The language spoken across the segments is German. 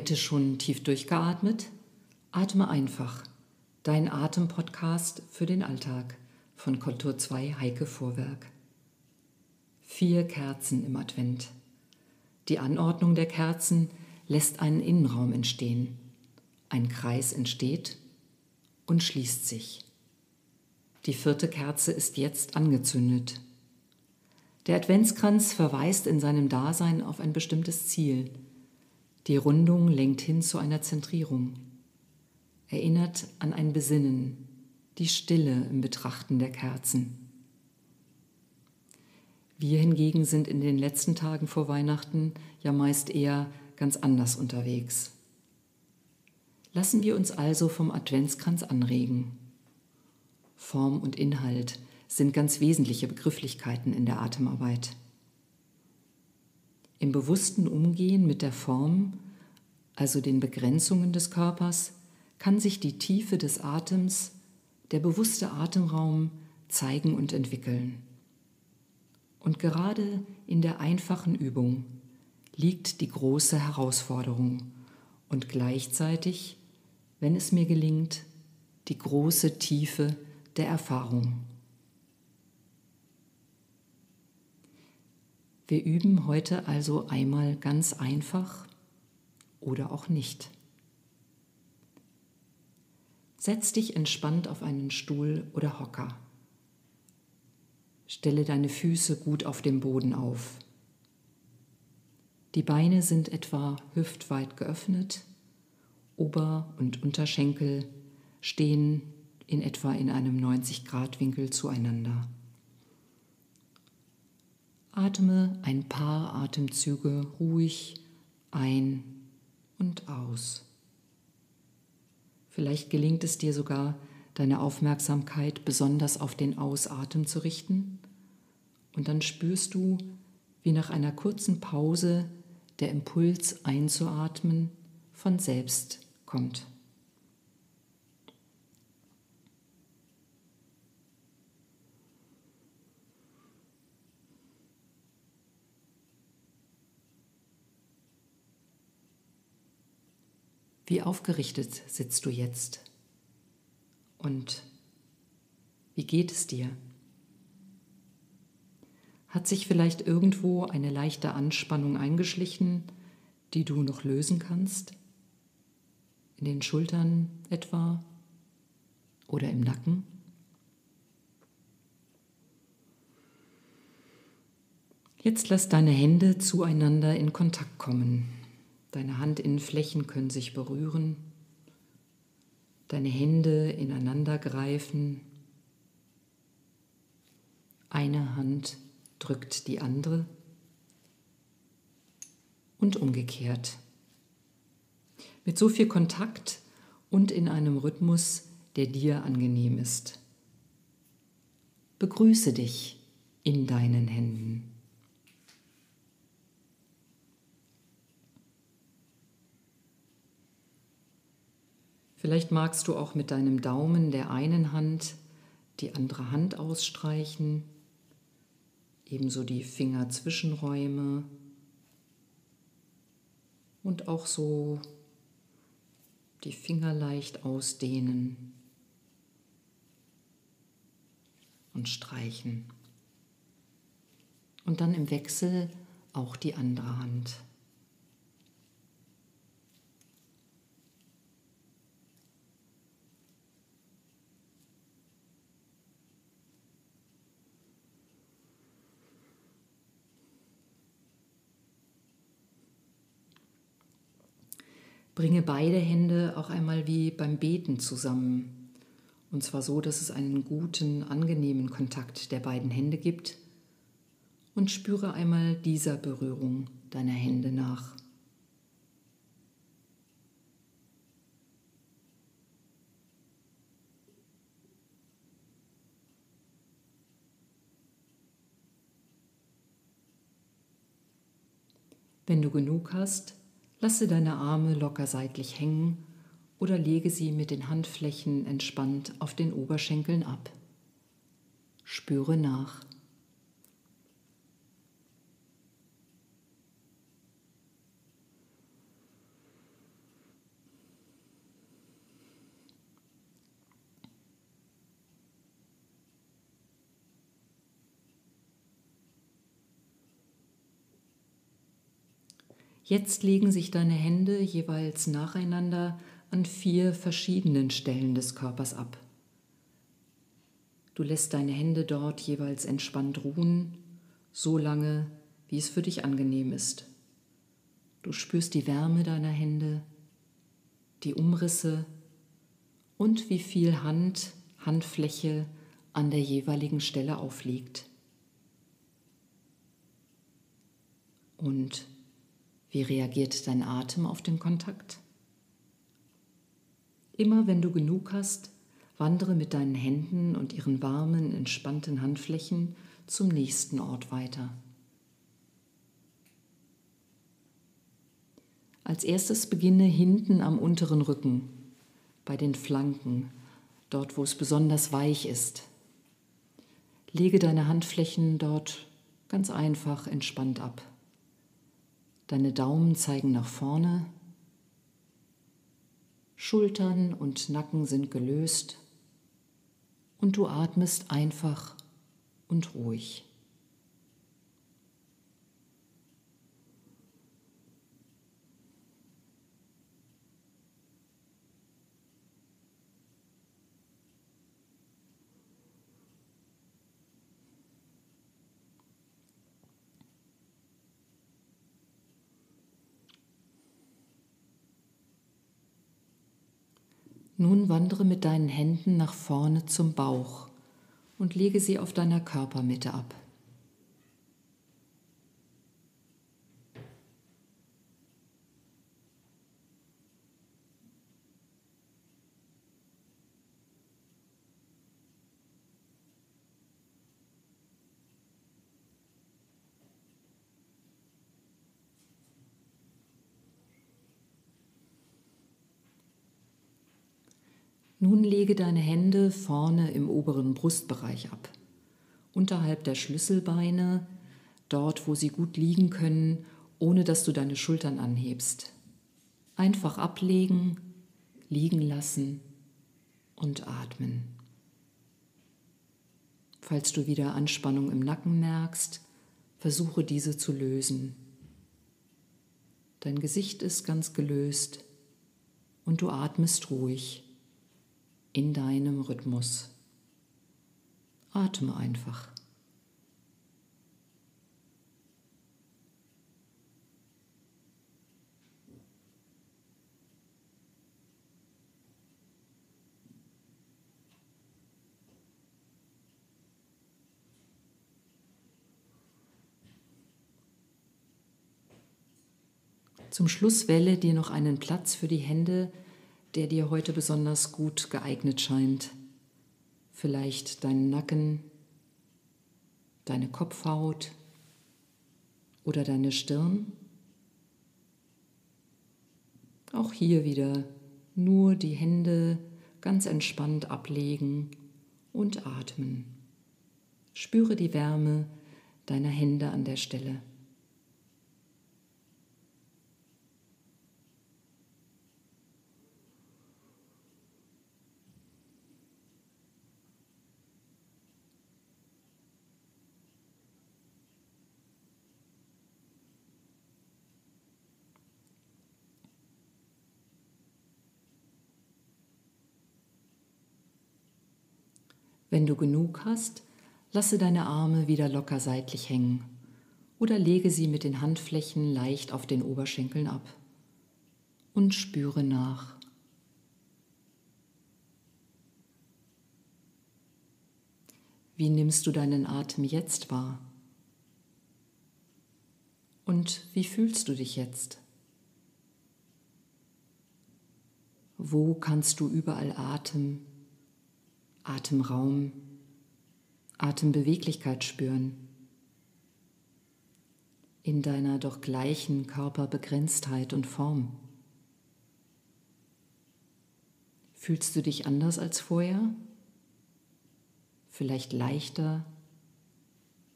Heute schon tief durchgeatmet? Atme einfach. Dein Atempodcast für den Alltag von Kultur 2 Heike Vorwerk. Vier Kerzen im Advent. Die Anordnung der Kerzen lässt einen Innenraum entstehen. Ein Kreis entsteht und schließt sich. Die vierte Kerze ist jetzt angezündet. Der Adventskranz verweist in seinem Dasein auf ein bestimmtes Ziel. Die Rundung lenkt hin zu einer Zentrierung, erinnert an ein Besinnen, die Stille im Betrachten der Kerzen. Wir hingegen sind in den letzten Tagen vor Weihnachten ja meist eher ganz anders unterwegs. Lassen wir uns also vom Adventskranz anregen. Form und Inhalt sind ganz wesentliche Begrifflichkeiten in der Atemarbeit. Im bewussten Umgehen mit der Form, also den Begrenzungen des Körpers, kann sich die Tiefe des Atems, der bewusste Atemraum zeigen und entwickeln. Und gerade in der einfachen Übung liegt die große Herausforderung und gleichzeitig, wenn es mir gelingt, die große Tiefe der Erfahrung. Wir üben heute also einmal ganz einfach oder auch nicht. Setz dich entspannt auf einen Stuhl oder Hocker. Stelle deine Füße gut auf dem Boden auf. Die Beine sind etwa hüftweit geöffnet, Ober- und Unterschenkel stehen in etwa in einem 90-Grad-Winkel zueinander. Atme ein paar Atemzüge ruhig ein und aus. Vielleicht gelingt es dir sogar, deine Aufmerksamkeit besonders auf den Ausatmen zu richten und dann spürst du, wie nach einer kurzen Pause der Impuls einzuatmen von selbst kommt. Wie aufgerichtet sitzt du jetzt? Und wie geht es dir? Hat sich vielleicht irgendwo eine leichte Anspannung eingeschlichen, die du noch lösen kannst? In den Schultern etwa oder im Nacken? Jetzt lass deine Hände zueinander in Kontakt kommen. Deine Handinnenflächen können sich berühren, deine Hände ineinander greifen. Eine Hand drückt die andere und umgekehrt. Mit so viel Kontakt und in einem Rhythmus, der dir angenehm ist. Begrüße dich in deinen Händen. Vielleicht magst du auch mit deinem Daumen der einen Hand die andere Hand ausstreichen, ebenso die Fingerzwischenräume und auch so die Finger leicht ausdehnen und streichen. Und dann im Wechsel auch die andere Hand. Bringe beide Hände auch einmal wie beim Beten zusammen. Und zwar so, dass es einen guten, angenehmen Kontakt der beiden Hände gibt. Und spüre einmal dieser Berührung deiner Hände nach. Wenn du genug hast, Lasse deine Arme locker seitlich hängen oder lege sie mit den Handflächen entspannt auf den Oberschenkeln ab. Spüre nach. Jetzt legen sich deine Hände jeweils nacheinander an vier verschiedenen Stellen des Körpers ab. Du lässt deine Hände dort jeweils entspannt ruhen, so lange, wie es für dich angenehm ist. Du spürst die Wärme deiner Hände, die Umrisse und wie viel Hand, Handfläche an der jeweiligen Stelle aufliegt. Und wie reagiert dein Atem auf den Kontakt? Immer wenn du genug hast, wandere mit deinen Händen und ihren warmen, entspannten Handflächen zum nächsten Ort weiter. Als erstes beginne hinten am unteren Rücken, bei den Flanken, dort wo es besonders weich ist. Lege deine Handflächen dort ganz einfach entspannt ab. Deine Daumen zeigen nach vorne, Schultern und Nacken sind gelöst und du atmest einfach und ruhig. Nun wandere mit deinen Händen nach vorne zum Bauch und lege sie auf deiner Körpermitte ab. Nun lege deine Hände vorne im oberen Brustbereich ab, unterhalb der Schlüsselbeine, dort wo sie gut liegen können, ohne dass du deine Schultern anhebst. Einfach ablegen, liegen lassen und atmen. Falls du wieder Anspannung im Nacken merkst, versuche diese zu lösen. Dein Gesicht ist ganz gelöst und du atmest ruhig in deinem Rhythmus. Atme einfach. Zum Schluss wähle dir noch einen Platz für die Hände der dir heute besonders gut geeignet scheint. Vielleicht deinen Nacken, deine Kopfhaut oder deine Stirn. Auch hier wieder nur die Hände ganz entspannt ablegen und atmen. Spüre die Wärme deiner Hände an der Stelle. Wenn du genug hast, lasse deine Arme wieder locker seitlich hängen oder lege sie mit den Handflächen leicht auf den Oberschenkeln ab und spüre nach. Wie nimmst du deinen Atem jetzt wahr? Und wie fühlst du dich jetzt? Wo kannst du überall Atem Atemraum, Atembeweglichkeit spüren. In deiner doch gleichen Körperbegrenztheit und Form. Fühlst du dich anders als vorher? Vielleicht leichter,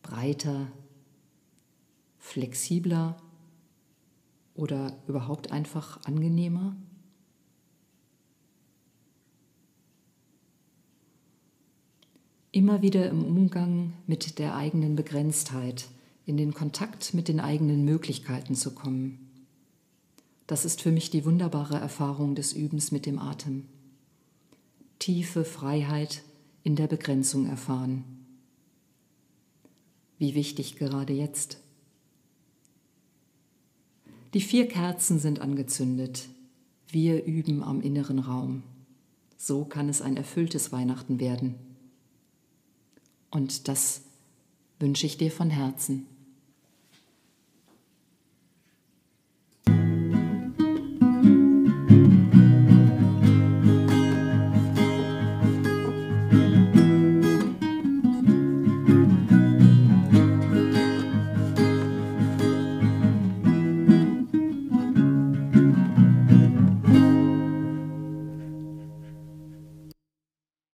breiter, flexibler oder überhaupt einfach angenehmer? Immer wieder im Umgang mit der eigenen Begrenztheit, in den Kontakt mit den eigenen Möglichkeiten zu kommen. Das ist für mich die wunderbare Erfahrung des Übens mit dem Atem. Tiefe Freiheit in der Begrenzung erfahren. Wie wichtig gerade jetzt. Die vier Kerzen sind angezündet. Wir üben am inneren Raum. So kann es ein erfülltes Weihnachten werden. Und das wünsche ich dir von Herzen.